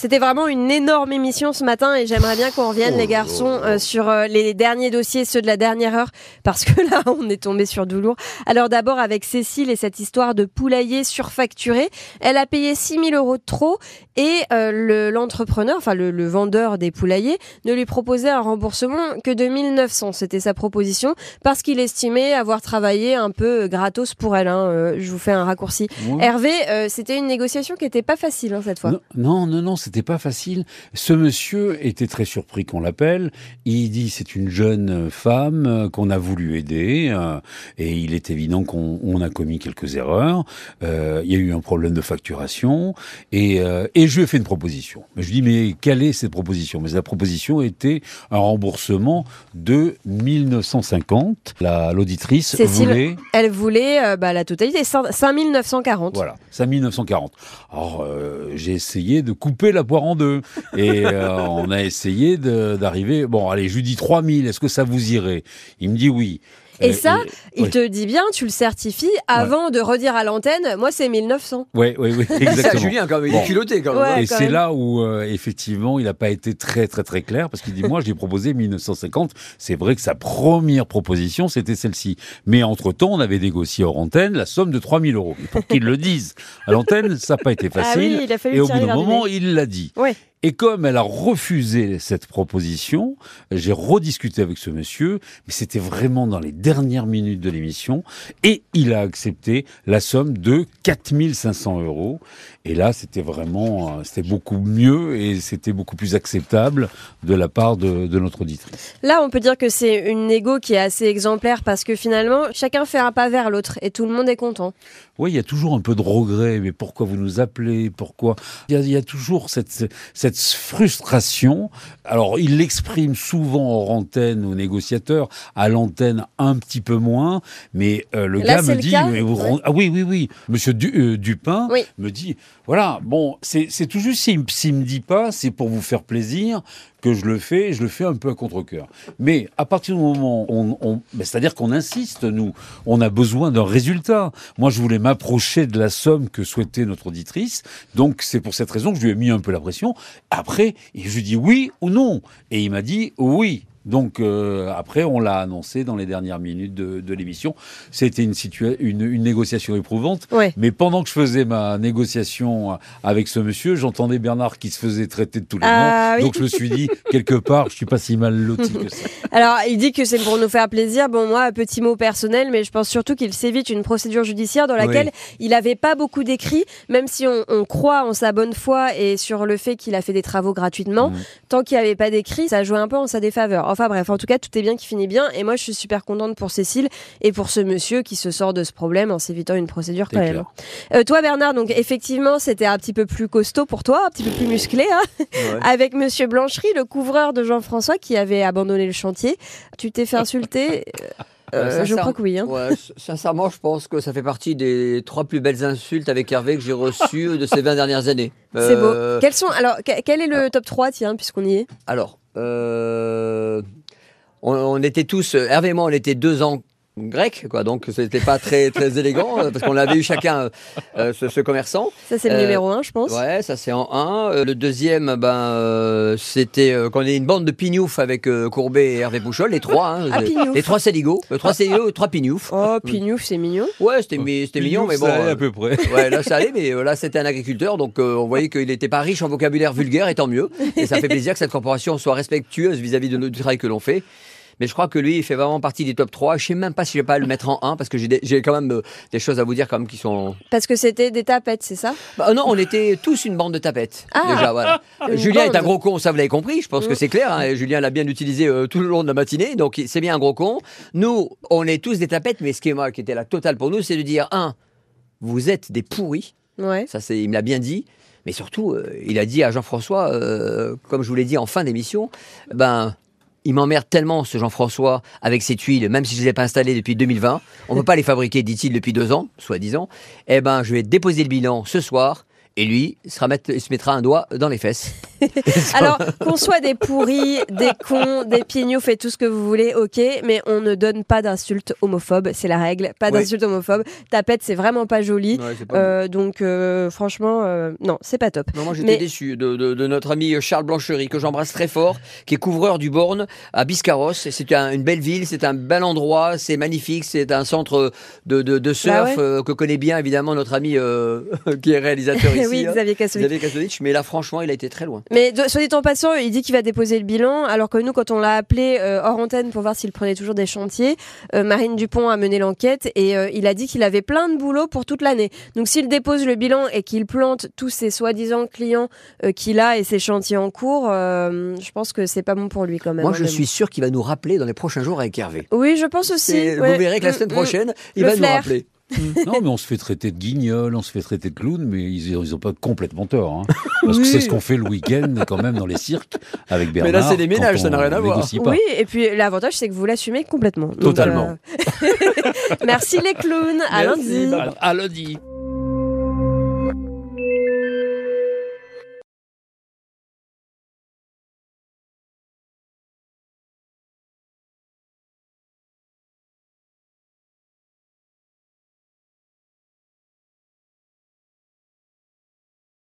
C'était vraiment une énorme émission ce matin et j'aimerais bien qu'on revienne, les garçons, euh, sur euh, les derniers dossiers, ceux de la dernière heure, parce que là, on est tombé sur du lourd. Alors d'abord avec Cécile et cette histoire de poulailler surfacturé. Elle a payé 6 000 euros de trop et euh, le- l'entrepreneur, enfin le, le vendeur des poulaillers, ne lui proposait un remboursement que de 1900. C'était sa proposition parce qu'il estimait avoir travaillé un peu gratos pour elle. hein. Euh, je vous fais un raccourci. Ouais. Hervé, euh, c'était une négociation qui était pas facile hein, cette fois. Non, non, non, non, c'était pas facile. Ce monsieur était très surpris qu'on l'appelle. Il dit c'est une jeune femme euh, qu'on a voulu aider euh, et il est évident qu'on on a commis quelques erreurs. Euh, il y a eu un problème de facturation et, euh, et je lui ai fait une proposition. Je lui dis mais quelle est cette proposition? Mais la proposition était un remboursement de 1950. La l'auditrice Cécile, voulait Elle voulait bah, la totalité, 5 5940. Voilà, 5940. Alors, j'ai essayé de couper la poire en deux. Et euh, on a essayé d'arriver... Bon, allez, je lui dis 3000, est-ce que ça vous irait? Il me dit oui. Et Euh, ça, il ouais. te dit bien, tu le certifies avant de redire à l'antenne, moi c'est 1900. Ouais, ouais, ouais, Ça, exactement. Julien, quand même, il Bon. est culotté quand même. Ouais. Et quand c'est là où, euh, effectivement, il n'a pas été très, très, très clair, parce qu'il dit, moi, j'ai proposé 1950. C'est vrai que sa première proposition, c'était celle-ci. Mais entre-temps, on avait négocié hors antenne la somme de 3000 euros. Pour qu'il le dise à l'antenne, ça n'a pas été Ah facile. oui, il a fallu et au bout d'un moment, il l'a dit. Ouais. Et comme elle a refusé cette proposition, j'ai rediscuté avec ce monsieur, mais c'était vraiment dans les dernières minutes de l'émission, et il a accepté la somme de 4500 euros. Et là, c'était vraiment, euh, c'était beaucoup mieux et c'était beaucoup plus acceptable de la part de, de notre auditrice. Là, on peut dire que c'est une négo qui est assez exemplaire parce que finalement, chacun fait un pas vers l'autre et tout le monde est content. Oui, il y a toujours un peu de regret, mais pourquoi vous nous appelez? Pourquoi? Il y, a, il y a toujours cette, cette frustration. Alors, il l'exprime souvent hors antenne aux négociateurs, à l'antenne un petit peu moins, mais euh, le Là, gars me le dit, cas mais vous Ouais. rend- ah oui, oui, oui, Monsieur Du- euh, Dupin Oui. me dit, voilà, bon, c'est tout juste s'il s'il me dit pas, c'est pour vous faire plaisir que je le fais, je le fais un peu à contre-cœur. Mais à partir du moment, on, on- ben, c'est-à-dire qu'on insiste, nous, on a besoin d'un résultat. Moi, je voulais m'approcher de la somme que souhaitait notre auditrice, donc c'est pour cette raison que je lui ai mis un peu la pression. Après, je lui dit oui ou non, et il m'a dit oui. Donc euh, après, on l'a annoncé dans les dernières minutes de, de l'émission. C'était une, situa- une, une négociation éprouvante. Ouais. Mais pendant que je faisais ma négociation avec ce monsieur, j'entendais Bernard qui se faisait traiter de tous les Ah noms. oui. Donc je me suis dit, quelque part, je suis pas si mal loti que ça. Alors, il dit que c'est pour nous faire plaisir. Bon, moi, petit mot personnel, mais je pense surtout qu'il s'évite une procédure judiciaire dans laquelle il n'avait pas beaucoup d'écrits, même si on, on croit en sa bonne foi et sur le fait qu'il a fait des travaux gratuitement. Mhm. Tant qu'il n'y avait pas d'écrits, ça jouait un peu en sa défaveur. Enfin bref, en tout cas, tout est bien qui finit bien. Et moi, je suis super contente pour Cécile et pour ce monsieur qui se sort de ce problème en s'évitant une procédure quand même. clair. Euh, toi, Bernard, donc effectivement, c'était un petit peu plus costaud pour toi, un petit peu plus musclé, hein, Ouais. avec Monsieur Blanchery, le couvreur de Jean-François qui avait abandonné le chantier. Tu t'es fait insulter? Euh, Euh, Je crois que oui. hein. Ouais, sincèrement, je pense que ça fait partie des trois plus belles insultes avec Hervé que j'ai reçues de ces 20 dernières années. C'est beau. Quels sont alors que- quel est le top 3 tiens puisqu'on y est? Alors, on, on était tous, euh, Hervé et moi, on était deux ans grecs, quoi, donc c'était pas très très élégant euh, parce qu'on avait eu chacun euh, ce, ce commerçant. Ça c'est le Euh, numéro 1 je pense. Ouais, ça c'est en un. Euh, Le deuxième, ben, euh, c'était euh, qu'on est une bande de pignoufs avec euh, Courbet et Hervé Pouchol, les trois. Hein, Ah, les- trois Séligots, les trois Séligots, les trois pignoufs. Oh pignouf c'est mignon. Ouais, c'était mi- c'était mignon, mais bon. Ça allait euh, à peu près. Ouais, là ça allait, mais euh, là c'était un agriculteur, donc euh, on voyait qu'il n'était pas riche en vocabulaire vulgaire, et tant mieux. Et ça fait plaisir que cette corporation soit respectueuse vis-à-vis de notre- du travail que l'on fait. Mais je crois que lui, il fait vraiment partie des top 3. Je sais même pas si je vais pas le mettre en 1 parce que j'ai quand même euh, des choses à vous dire quand même qui sont. Parce que c'était des tapettes c'est ça? Bah, non, on était tous une bande de tapettes. Ah. déjà, voilà. Une Julien est un gros con, ça vous l'avez compris. Je pense que Mm. c'est clair. hein, Julien l'a bien utilisé euh, tout le long de la matinée, donc c'est bien un gros con. Nous, on est tous des tapettes, mais ce qui est moi, qui était la totale pour nous, c'est de dire un, vous êtes des pourris. Ouais. Ça, c'est, il me l'a bien dit. Mais surtout, euh, il a dit à Jean-François, euh, comme je vous l'ai dit en fin d'émission, ben, il m'emmerde tellement ce Jean-François avec ses tuiles, même si je les ai pas installées depuis 2020. On ne peut pas les fabriquer, dit-il, depuis deux ans, soi-disant. Eh ben, je vais déposer le bilan ce soir Et lui, se mettra un doigt dans les fesses. Alors, qu'on soit des pourris, des cons, des pignoufs et tout ce que vous voulez, ok, mais on ne donne pas d'insultes homophobes, c'est la règle. Pas d'insultes homophobes. Tapette, c'est vraiment pas joli. Ouais, c'est pas Euh, donc, euh, franchement, euh, non, c'est pas top. Non, moi j'étais Mais- déçu de, de- de notre ami Charles Blancherie, que j'embrasse très fort, qui est couvreur du Borne à Biscarros. C'est un- une belle ville, c'est un bel endroit, c'est magnifique, c'est un centre de, surf Bah ouais. euh, que connaît bien évidemment notre ami qui est réalisateur ici. oui, hein, Xavier Kassovitch. Xavier. Mais là, franchement, il a été très loin. Mais soit dit en passant, il dit qu'il va déposer le bilan, alors que nous, quand on l'a appelé euh, hors antenne pour voir s'il prenait toujours des chantiers, euh, Marine Dupont a mené l'enquête et euh, il a dit qu'il avait plein de boulot pour toute l'année. Donc s'il dépose le bilan et qu'il plante tous ses soi-disant clients euh, qu'il a et ses chantiers en cours, euh, je pense que c'est pas bon pour lui quand même. Moi, je suis sûr qu'il va nous rappeler dans les prochains jours avec Hervé. Oui, je pense aussi. Ouais. Vous verrez que la Mm, semaine mm. prochaine, il va nous rappeler. Non, mais on se fait traiter de guignol, on se fait traiter de clown, mais ils n'ont pas complètement tort. hein. Parce que c'est ce qu'on fait le week-end quand même dans les cirques avec Mais Bernard. là, c'est des ménages, ça n'a rien à voir. pas. Oui, et puis l'avantage, c'est que vous l'assumez complètement. Donc, Totalement. euh, Merci les clowns. À Merci, lundi. bye. À lundi.